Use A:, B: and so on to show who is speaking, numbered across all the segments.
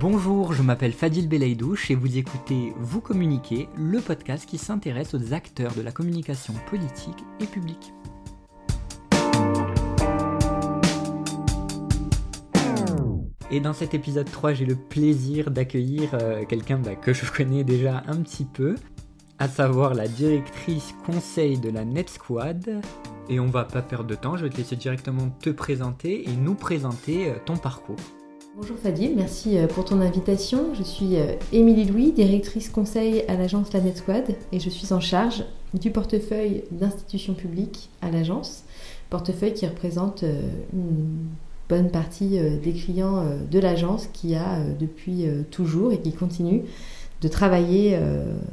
A: Bonjour, je m'appelle Fadil Belaïdouche et vous écoutez Vous communiquez, le podcast qui s'intéresse aux acteurs de la communication politique et publique. Et dans cet épisode 3, j'ai le plaisir d'accueillir euh, quelqu'un bah, que je connais déjà un petit peu, à savoir la directrice conseil de la Net Squad. Et on va pas perdre de temps, je vais te laisser directement te présenter et nous présenter euh, ton parcours.
B: Bonjour Fadil, merci euh, pour ton invitation. Je suis Émilie Louis, directrice conseil à l'agence La Net Squad et je suis en charge du portefeuille d'institutions publiques à l'agence, portefeuille qui représente une bonne partie euh, des clients euh, de l'agence qui a euh, depuis toujours et qui continue de travailler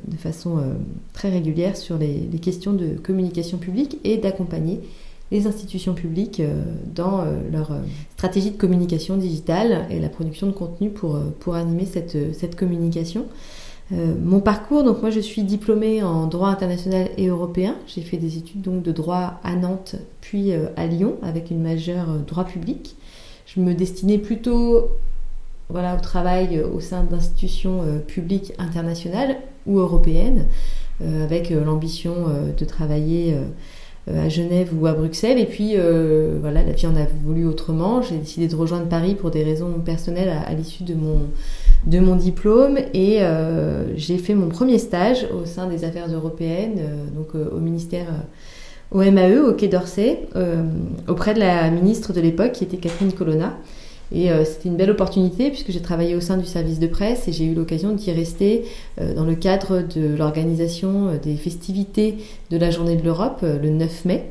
B: de façon très régulière sur les, questions de communication publique et d'accompagner les institutions publiques dans leur stratégie de communication digitale et la production de contenu pour, pour animer cette, cette communication. mon parcours, donc moi je suis diplômée en droit international et européen. J'ai fait des études donc de droit à Nantes puis à Lyon avec une majeure droit public je me destinais plutôt voilà, au travail au sein d'institutions euh, publiques internationales ou européennes, euh, avec euh, l'ambition de travailler à Genève ou à Bruxelles. Et puis, voilà, la vie en a voulu autrement. J'ai décidé de rejoindre Paris pour des raisons personnelles à, l'issue de mon, de mon diplôme. Et j'ai fait mon premier stage au sein des affaires européennes, donc au ministère au MAE, au Quai d'Orsay, euh, auprès de la ministre de l'époque, qui était Catherine Colonna. Et euh, c'était une belle opportunité puisque j'ai travaillé au sein du service de presse et j'ai eu l'occasion d'y rester euh, dans le cadre de l'organisation des festivités de la Journée de l'Europe le 9 mai.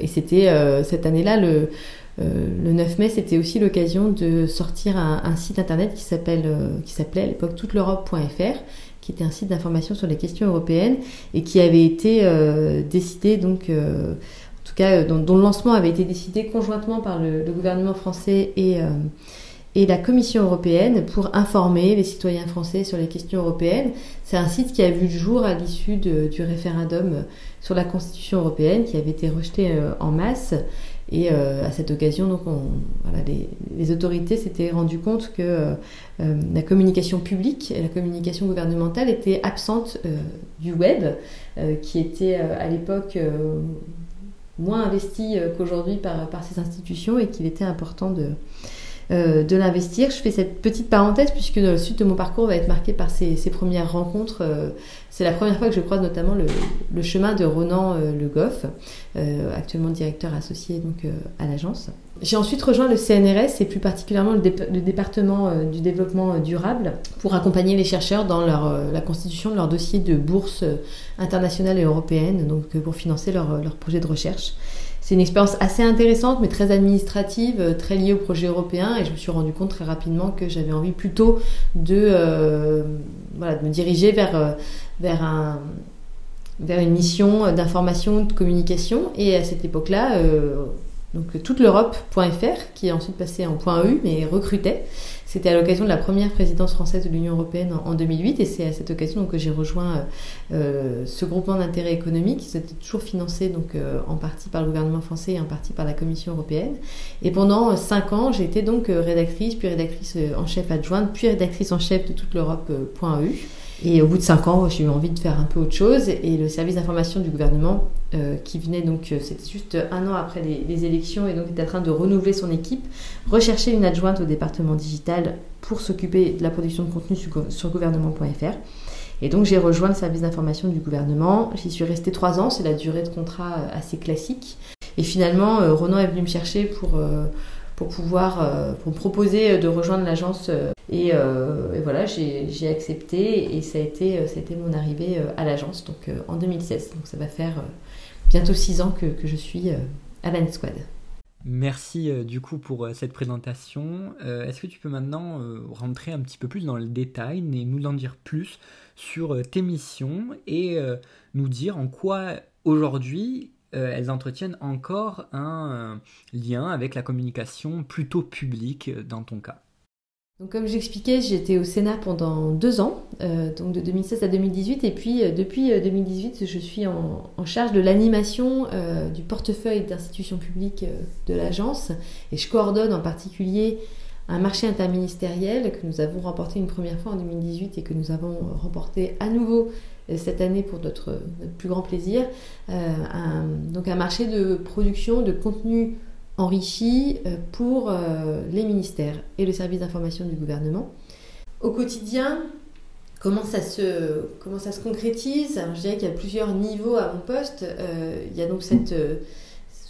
B: et c'était cette année-là, le, le 9 mai, c'était aussi l'occasion de sortir un, site internet qui s'appelait à l'époque touteleurope.fr qui était un site d'information sur les questions européennes et qui avait été euh, décidé donc euh, tout cas euh, dont, le lancement avait été décidé conjointement par le, gouvernement français et et la Commission européenne pour informer les citoyens français sur les questions européennes. C'est un site qui a vu le jour à l'issue du référendum sur la Constitution européenne qui avait été rejeté en masse et euh, à cette occasion, donc, les, autorités s'étaient rendues compte que euh, euh, la communication publique et la communication gouvernementale étaient absentes du web, qui était à l'époque moins investi qu'aujourd'hui par, par ces institutions et qu'il était important de, euh, de l'investir. Je fais cette petite parenthèse puisque la suite de mon parcours va être marqué par ces, premières rencontres. Euh, c'est la première fois que je croise notamment le, chemin de Ronan euh, Le Goff, actuellement directeur associé donc, à l'agence. J'ai ensuite rejoint le CNRS et plus particulièrement le, département du développement durable pour accompagner les chercheurs dans la constitution de leur dossier de bourse internationale et européenne, donc pour financer leur, leur projet de recherche. C'est une expérience assez intéressante, mais très administrative, euh, très liée au projet européen. Et je me suis rendu compte très rapidement que j'avais envie plutôt de, euh, voilà, de me diriger vers, euh, vers, un, vers une mission d'information, de communication. Et à cette époque-là, donc toute l'Europe.fr, qui est ensuite passé en .eu, mais recrutait. C'était à l'occasion de la première présidence française de l'Union européenne en, 2008, et c'est à cette occasion que j'ai rejoint euh, ce groupement d'intérêt économique, qui était toujours financé donc euh, en partie par le gouvernement français et en partie par la Commission européenne. Et pendant euh, cinq ans, j'ai été donc rédactrice, puis rédactrice en chef adjointe, puis rédactrice en chef de toute l'Europe.eu. Et au bout de cinq ans, j'ai eu envie de faire un peu autre chose. Et le service d'information du gouvernement, euh, qui venait donc, euh, c'était juste un an après les, élections, et donc était en train de renouveler son équipe, rechercher une adjointe au département digital pour s'occuper de la production de contenu sur, gouvernement.fr. Et donc j'ai rejoint le service d'information du gouvernement. J'y suis restée trois ans, c'est la durée de contrat euh, assez classique. Et finalement, Ronan est venu me chercher pour pour pouvoir euh, pour me proposer de rejoindre l'agence euh, euh, et, voilà j'ai accepté et ça a été ça a été mon arrivée à l'agence donc en 2016 donc ça va faire bientôt six ans que, que je suis à la Squad.
A: Merci du coup pour cette présentation. Est-ce que tu peux maintenant rentrer un petit peu plus dans le détail et nous en dire plus sur tes missions et nous dire en quoi aujourd'hui euh, elles entretiennent encore un euh, lien avec la communication plutôt publique euh, dans ton cas.
B: Donc, comme j'expliquais, j'étais au Sénat pendant deux ans, donc de 2016 à 2018, et puis depuis 2018, je suis en, charge de l'animation du portefeuille d'institutions publiques de l'agence, et je coordonne en particulier un marché interministériel que nous avons remporté une première fois en 2018 et que nous avons remporté à nouveau cette année pour notre, plus grand plaisir. un, donc un marché de production de contenu enrichi pour les ministères et le service d'information du gouvernement. Au quotidien, Comment ça se, comment ça se concrétise? Je dirais qu'il y a plusieurs niveaux à mon poste. Euh, il y a donc cette, euh,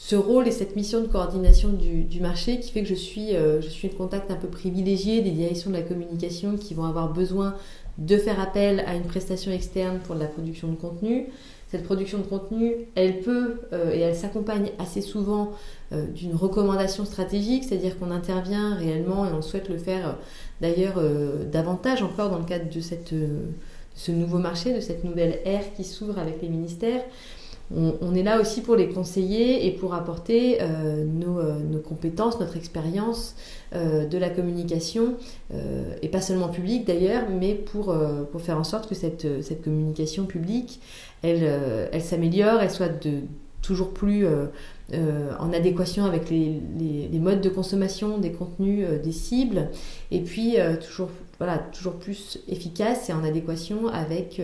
B: ce rôle et cette mission de coordination du, marché qui fait que je suis, euh, je suis en contact un peu privilégié des directions de la communication qui vont avoir besoin de faire appel à une prestation externe pour la production de contenu. Cette production de contenu, elle peut et elle s'accompagne assez souvent d'une recommandation stratégique, c'est-à-dire qu'on intervient réellement et on souhaite le faire d'ailleurs euh, davantage encore dans le cadre de euh, ce nouveau marché, de cette nouvelle ère qui s'ouvre avec les ministères. On, est là aussi pour les conseiller et pour apporter euh, nos, nos, compétences, notre expérience de la communication, et pas seulement publique d'ailleurs, mais pour, faire en sorte que cette, cette communication publique, elle, elle s'améliore, elle soit de toujours plus euh, en adéquation avec les, modes de consommation des contenus euh, des cibles, et puis euh, toujours, voilà, toujours plus efficace et en adéquation avec,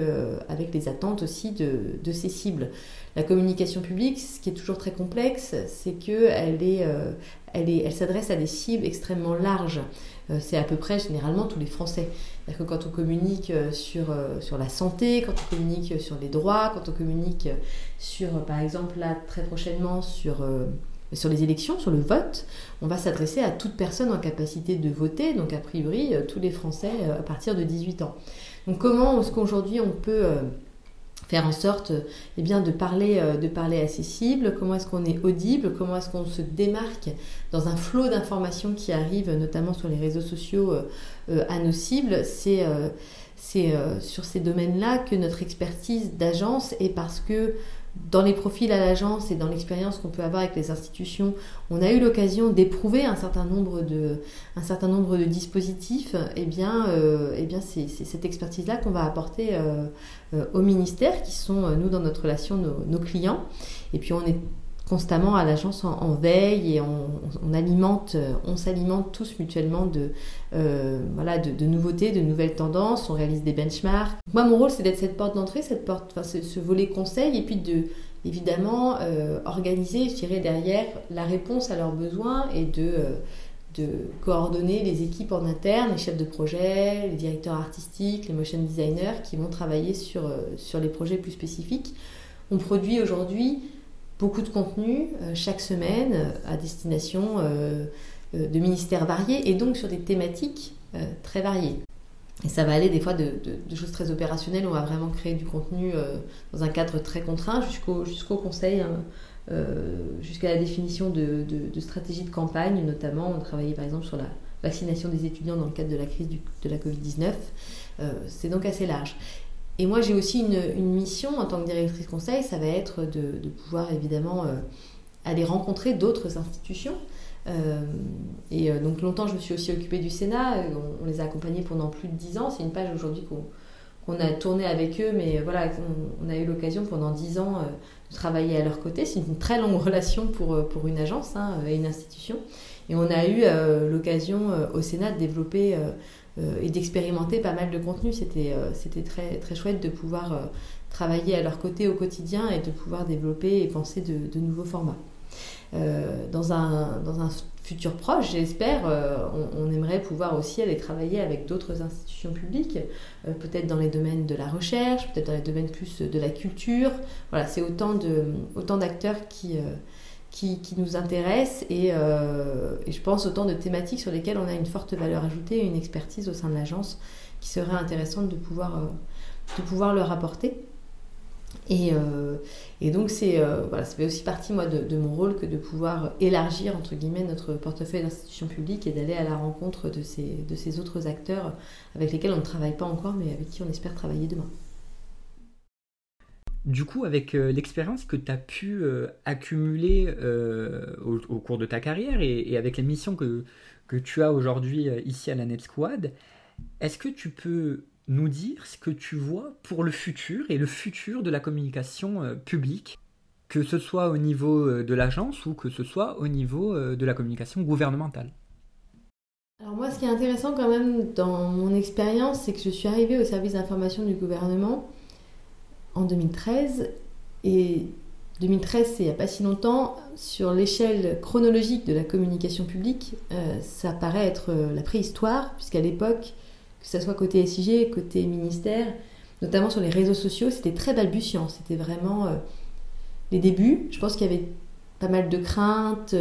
B: avec les attentes aussi de, de, ces cibles. La communication publique, ce qui est toujours très complexe, c'est qu'elle est, elle s'adresse à des cibles extrêmement larges. c'est à peu près généralement tous les Français. C'est-à-dire que quand on communique sur, sur la santé, quand on communique sur les droits, quand on communique sur, par exemple, là, très prochainement, sur, euh, sur les élections, sur le vote, on va s'adresser à toute personne en capacité de voter, donc a priori, euh, tous les Français euh, à partir de 18 ans. Donc comment est-ce qu'aujourd'hui on peut faire en sorte eh bien, de, parler, de parler à ces cibles, comment est-ce qu'on est audible, comment est-ce qu'on se démarque dans un flot d'informations qui arrivent notamment sur les réseaux sociaux à nos cibles, c'est c'est sur ces domaines-là que notre expertise d'agence est parce que dans les profils à l'agence et dans l'expérience qu'on peut avoir avec les institutions, on a eu l'occasion d'éprouver un certain nombre de, un certain nombre de dispositifs. Eh bien, euh, eh bien c'est, cette expertise-là qu'on va apporter euh, euh, au ministère, qui sont, nous, dans notre relation, nos, clients. Et puis, on est constamment à l'agence en, veille et on, alimente, on s'alimente tous mutuellement de, voilà, de, nouveautés, de nouvelles tendances, on réalise des benchmarks. Moi, mon rôle, c'est d'être cette porte d'entrée, cette porte, enfin, ce, volet conseil, et puis de évidemment euh, organiser, je dirais, derrière la réponse à leurs besoins et de, euh, de coordonner les équipes en interne, les chefs de projet, les directeurs artistiques, les motion designers qui vont travailler sur, euh, sur les projets plus spécifiques. On produit aujourd'hui beaucoup de contenu chaque semaine à destination de ministères variés et donc sur des thématiques très variées. Et ça va aller des fois de, choses très opérationnelles, on va vraiment créer du contenu euh, dans un cadre très contraint, jusqu'au conseil, hein, euh, jusqu'à la définition de, de, stratégies de campagne, notamment on travaillait par exemple sur la vaccination des étudiants dans le cadre de la crise de la Covid-19. Euh, c'est donc assez large. Et moi j'ai aussi une, mission en tant que directrice conseil, ça va être de, pouvoir évidemment aller rencontrer d'autres institutions. Euh, et euh, donc longtemps, je me suis aussi occupée du Sénat. Euh, on, les a accompagnés pendant plus de dix ans. C'est une page aujourd'hui qu'on a tourné avec eux, mais voilà, on, a eu l'occasion pendant dix ans de travailler à leur côté. C'est une très longue relation pour, pour une agence hein, et une institution. Et on a eu l'occasion au Sénat de développer et d'expérimenter pas mal de contenu. C'était c'était très, très chouette de pouvoir travailler à leur côté au quotidien et de pouvoir développer et penser de, nouveaux formats. Euh, dans, un, dans un futur proche, j'espère, euh, on, aimerait pouvoir aussi aller travailler avec d'autres institutions publiques, euh, peut-être dans les domaines de la recherche, peut-être dans les domaines plus de la culture. Voilà, c'est autant, de, autant d'acteurs qui, qui, nous intéressent et, et, je pense autant de thématiques sur lesquelles on a une forte valeur ajoutée et une expertise au sein de l'agence qui serait intéressante de pouvoir, de pouvoir leur apporter. Et, euh, donc, c'est, euh, ça aussi partie, moi, de, mon rôle que de pouvoir élargir, entre guillemets, notre portefeuille d'institutions publiques et d'aller à la rencontre de ces, de ces autres acteurs avec lesquels on ne travaille pas encore, mais avec qui on espère travailler demain.
A: Du coup, avec euh, l'expérience que tu as pu accumuler au, cours de ta carrière et, avec les missions que, que tu as aujourd'hui ici à la Net Squad, est-ce que tu peux nous dire ce que tu vois pour le futur et le futur de la communication euh, publique, que ce soit au niveau euh, de l'agence ou que ce soit au niveau euh, de la communication gouvernementale?
B: Alors moi, ce qui est intéressant quand même dans mon expérience, c'est que je suis arrivée au service d'information du gouvernement en 2013 et 2013, c'est il n'y a pas si longtemps. Sur l'échelle chronologique de la communication publique, euh, ça paraît être euh, la préhistoire, puisqu'à l'époque, que ce soit côté SIG, côté ministère, notamment sur les réseaux sociaux, c'était très balbutiant. C'était vraiment euh, les débuts. Je pense qu'il y avait pas mal de craintes,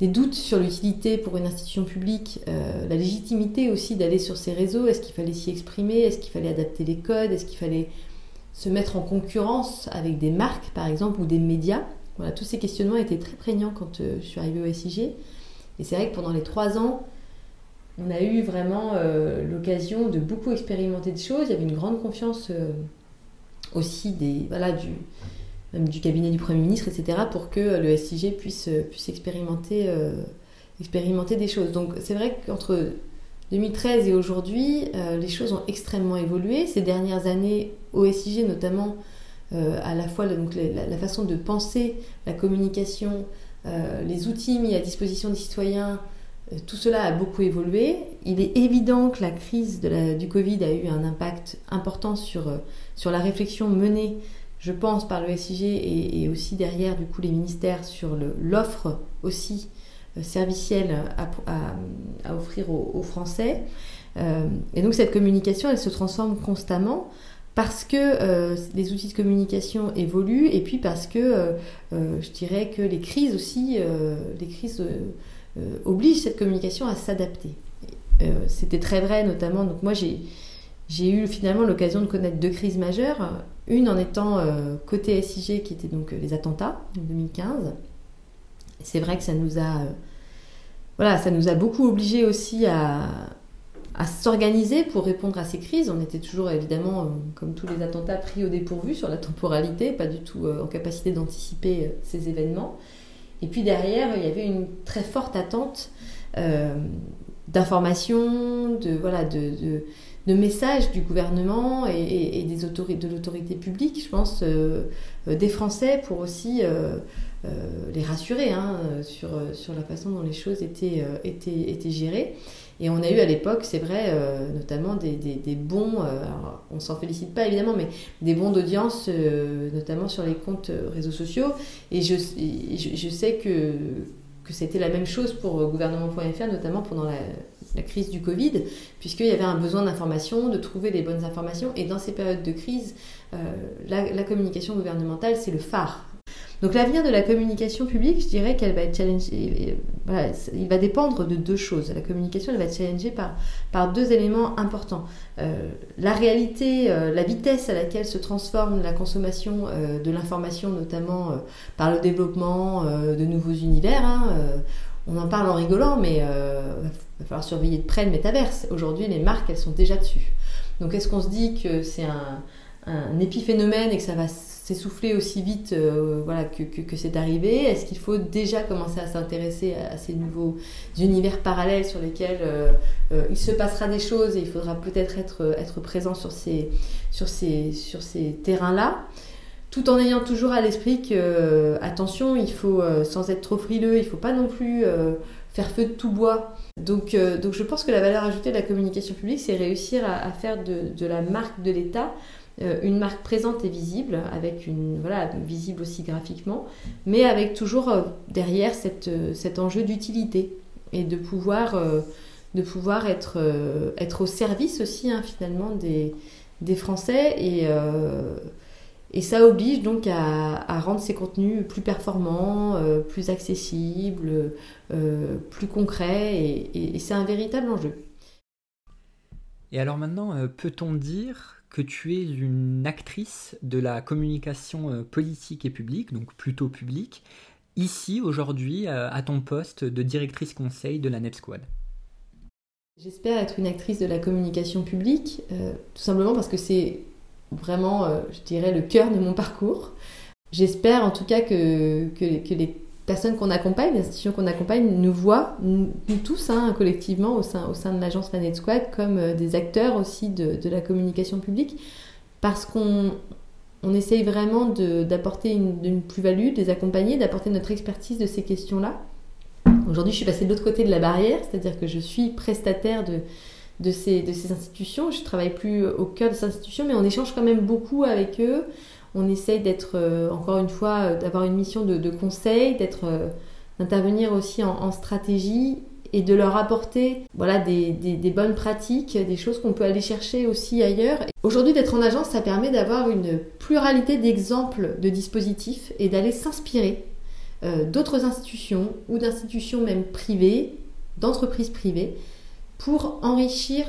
B: des doutes sur l'utilité pour une institution publique, la légitimité aussi d'aller sur ces réseaux. Est-ce qu'il fallait s'y exprimer? Est-ce qu'il fallait adapter les codes? Est-ce qu'il fallait se mettre en concurrence avec des marques, par exemple, ou des médias. Voilà, tous ces questionnements étaient très prégnants quand euh, je suis arrivée au SIG. Et c'est vrai que pendant les trois ans, on a eu vraiment euh, l'occasion de beaucoup expérimenter des choses. Il y avait une grande confiance euh, aussi des, voilà, du, même du cabinet du Premier ministre, etc., pour que le SIG puisse, puisse expérimenter, expérimenter des choses. Donc c'est vrai qu'entre 2013 et aujourd'hui, euh, les choses ont extrêmement évolué. Ces dernières années, au SIG notamment, euh, à la fois la, façon de penser la communication, euh, les outils mis à disposition des citoyens, tout cela a beaucoup évolué. Il est évident que la crise du Covid a eu un impact important sur, la réflexion menée, je pense, par le SIG et aussi derrière du coup les ministères sur l'offre aussi servicielle à, offrir aux, Français. Euh, et donc cette communication, elle se transforme constamment parce que euh, les outils de communication évoluent et puis parce que euh, je dirais que les crises aussi, les crises obligent cette communication à s'adapter. C'était très vrai notamment, donc moi j'ai eu finalement l'occasion de connaître deux crises majeures. Une en étant côté SIG, qui était donc les attentats en 2015. C'est vrai que ça nous a voilà, ça nous a beaucoup obligés aussi à, s'organiser pour répondre à ces crises. On était toujours évidemment, euh, comme tous les attentats, pris au dépourvu sur la temporalité, pas du tout euh, en capacité d'anticiper euh, ces événements. Et puis derrière, il y avait une très forte attente d'informations, de, voilà, de, messages du gouvernement et, des autorités, de l'autorité publique, je pense, des Français pour aussi euh, les rassurer hein, sur, sur la façon dont les choses étaient, euh, étaient, étaient gérées. Et on a eu à l'époque, c'est vrai, euh, notamment des, des, bons, alors on s'en félicite pas évidemment, mais des bons d'audience, notamment sur les comptes réseaux sociaux. Et je, je, sais que, que c'était la même chose pour gouvernement.fr, notamment pendant la, la, crise du Covid, puisqu'il y avait un besoin d'information, de trouver les bonnes informations. Et dans ces périodes de crise, la, la communication gouvernementale, c'est le phare. Donc l'avenir de la communication publique, je dirais qu'elle va être challengée. Il va dépendre de deux choses. La communication, elle va être challengée par, par deux éléments importants. Euh, la réalité, euh, la vitesse à laquelle se transforme la consommation euh, de l'information, notamment par le développement de nouveaux univers. Hein, on en parle en rigolant, mais il va falloir surveiller de près le métaverse. Aujourd'hui, les marques, elles sont déjà dessus. Donc est-ce qu'on se dit que c'est un, épiphénomène et que ça va s'essouffler aussi vite euh, voilà, que, que, c'est arrivé? Est-ce qu'il faut déjà commencer à s'intéresser à, ces nouveaux univers parallèles sur lesquels euh, euh, il se passera des choses et il faudra peut-être être, être présent sur ces, sur ces, sur ces terrains-là? Tout en ayant toujours à l'esprit que, attention, il faut, sans être trop frileux, il ne faut pas non plus faire feu de tout bois. Donc, donc je pense que la valeur ajoutée de la communication publique, c'est réussir à, faire de, de, la marque de l'État euh, une marque présente et visible, avec une voilà visible aussi graphiquement, mais avec toujours euh, derrière cette, euh, cet enjeu d'utilité et de pouvoir de pouvoir être être au service aussi hein, finalement des, des Français et et ça oblige donc à, rendre ces contenus plus performants, plus accessibles, plus concrets, et, et c'est un véritable enjeu.
A: Et alors maintenant, peut-on dire que tu es une actrice de la communication euh, politique et publique, donc plutôt publique, ici aujourd'hui euh, à ton poste de directrice conseil de la NEP Squad?
B: J'espère être une actrice de la communication publique, euh, tout simplement parce que c'est vraiment, je dirais, le cœur de mon parcours. J'espère en tout cas que, que, que les personnes qu'on accompagne, les institutions qu'on accompagne, nous voient, nous, tous, hein, collectivement, au sein, au sein de l'agence Planet Squad, comme euh, des acteurs aussi de, de, la communication publique, parce qu'on on essaye vraiment d'apporter une, une plus-value, de les accompagner, d'apporter notre expertise de ces questions-là. Aujourd'hui, je suis passée de l'autre côté de la barrière, c'est-à-dire que je suis prestataire de, de, ces, de ces institutions. Je ne travaille plus au cœur de ces institutions, mais on échange quand même beaucoup avec eux. On essaye d'être, euh, encore une fois, euh, d'avoir une mission de, conseil, d'être, euh, d'intervenir aussi en, stratégie et de leur apporter voilà, des, des, bonnes pratiques, des choses qu'on peut aller chercher aussi ailleurs. Aujourd'hui, d'être en agence, ça permet d'avoir une pluralité d'exemples de dispositifs et d'aller s'inspirer d'autres institutions ou d'institutions même privées, d'entreprises privées, pour enrichir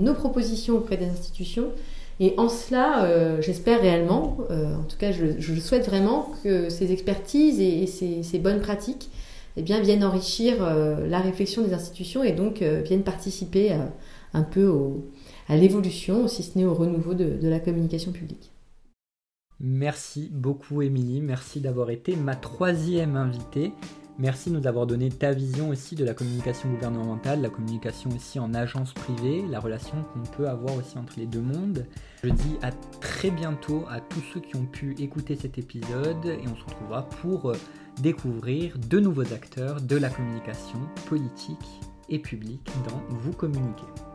B: nos propositions auprès des institutions et en cela, euh, j'espère réellement, euh, en tout cas je, souhaite vraiment que ces expertises et, ces, bonnes pratiques eh bien, viennent enrichir euh, la réflexion des institutions et donc viennent participer un peu à l'évolution, si ce n'est au renouveau de, de la communication publique.
A: Merci beaucoup Émilie, merci d'avoir été ma troisième invitée. Merci de nous avoir donné ta vision aussi de la communication gouvernementale, la communication aussi en agence privée, la relation qu'on peut avoir aussi entre les deux mondes. Je dis à très bientôt à tous ceux qui ont pu écouter cet épisode et on se retrouvera pour euh, découvrir de nouveaux acteurs de la communication politique et publique dans Vous communiquer.